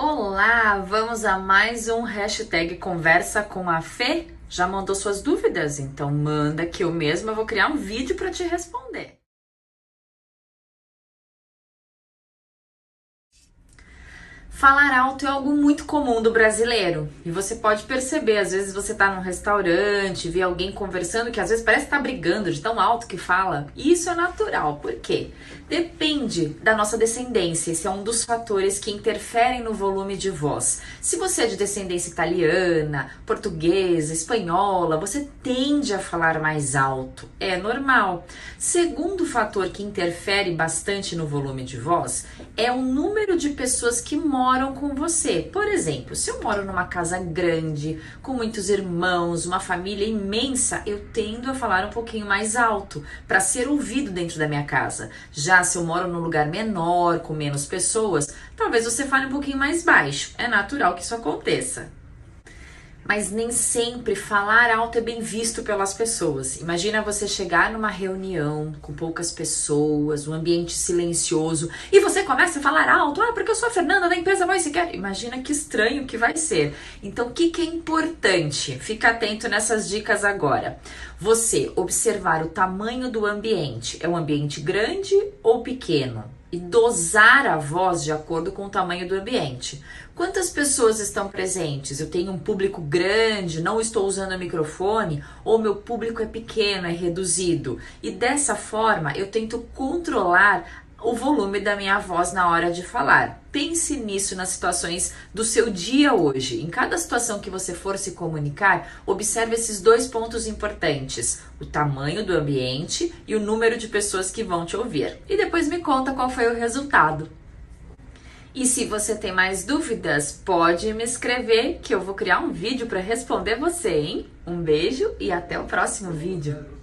Olá, vamos a mais um hashtag Conversa com a Fê? Já mandou suas dúvidas? Então manda que eu mesma vou criar um vídeo para te responder. Falar alto é algo muito comum do brasileiro e você pode perceber, às vezes você tá num restaurante, vê alguém conversando que às vezes parece que tá brigando de tão alto que fala. E isso é natural, por quê? Depende da nossa descendência, esse é um dos fatores que interferem no volume de voz. Se você é de descendência italiana, portuguesa, espanhola, você tende a falar mais alto, é normal. Segundo fator que interfere bastante no volume de voz é o número de pessoas que moram moram com você. Por exemplo, se eu moro numa casa grande, com muitos irmãos, uma família imensa, eu tendo a falar um pouquinho mais alto para ser ouvido dentro da minha casa. Já se eu moro num lugar menor, com menos pessoas, talvez você fale um pouquinho mais baixo. É natural que isso aconteça mas nem sempre falar alto é bem visto pelas pessoas. Imagina você chegar numa reunião com poucas pessoas, um ambiente silencioso, e você começa a falar alto, ah, porque eu sou a Fernanda da empresa Voice sequer. Imagina que estranho que vai ser. Então, o que, que é importante? Fica atento nessas dicas agora. Você observar o tamanho do ambiente. É um ambiente grande ou pequeno? E dosar a voz de acordo com o tamanho do ambiente. Quantas pessoas estão presentes? Eu tenho um público grande, não estou usando o microfone, ou meu público é pequeno, é reduzido. E dessa forma eu tento controlar o volume da minha voz na hora de falar. Pense nisso nas situações do seu dia hoje. Em cada situação que você for se comunicar, observe esses dois pontos importantes: o tamanho do ambiente e o número de pessoas que vão te ouvir. E depois me conta qual foi o resultado. E se você tem mais dúvidas, pode me escrever que eu vou criar um vídeo para responder você, hein? Um beijo e até o próximo vídeo.